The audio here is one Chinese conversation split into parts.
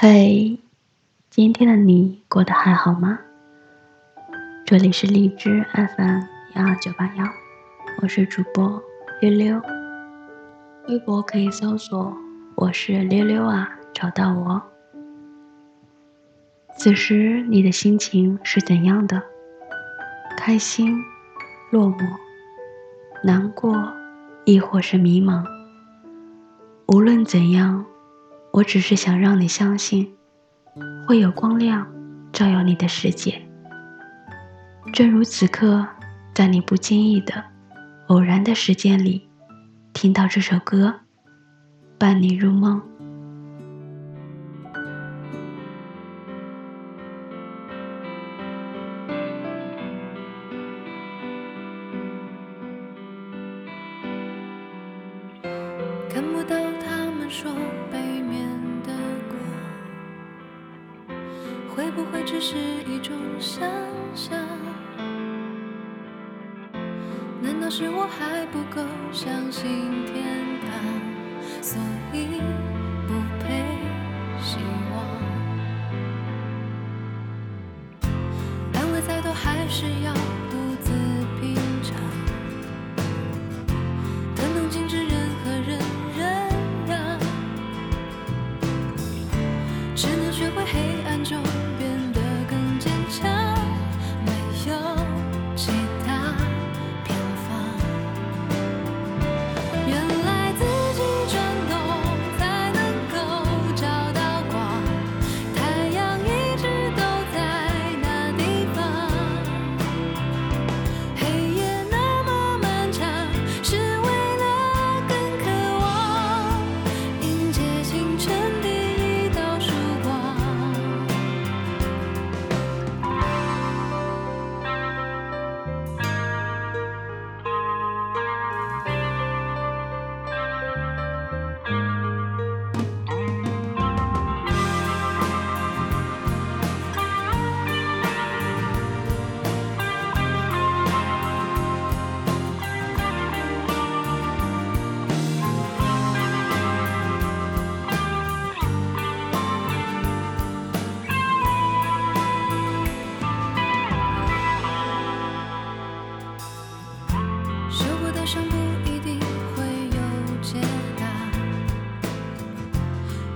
嘿，今天的你过得还好吗？这里是荔枝 FM 幺二九八幺，我是主播溜溜。微博可以搜索“我是溜溜啊”，找到我。此时你的心情是怎样的？开心、落寞、难过，亦或是迷茫？无论怎样。我只是想让你相信，会有光亮照耀你的世界。正如此刻，在你不经意的、偶然的时间里，听到这首歌，伴你入梦。看不到他们说。只是一种想象？难道是我还不够相信天堂，所以不配希望？安慰再多，还是要伤不一定会有解答，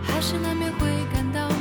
还是难免会感到。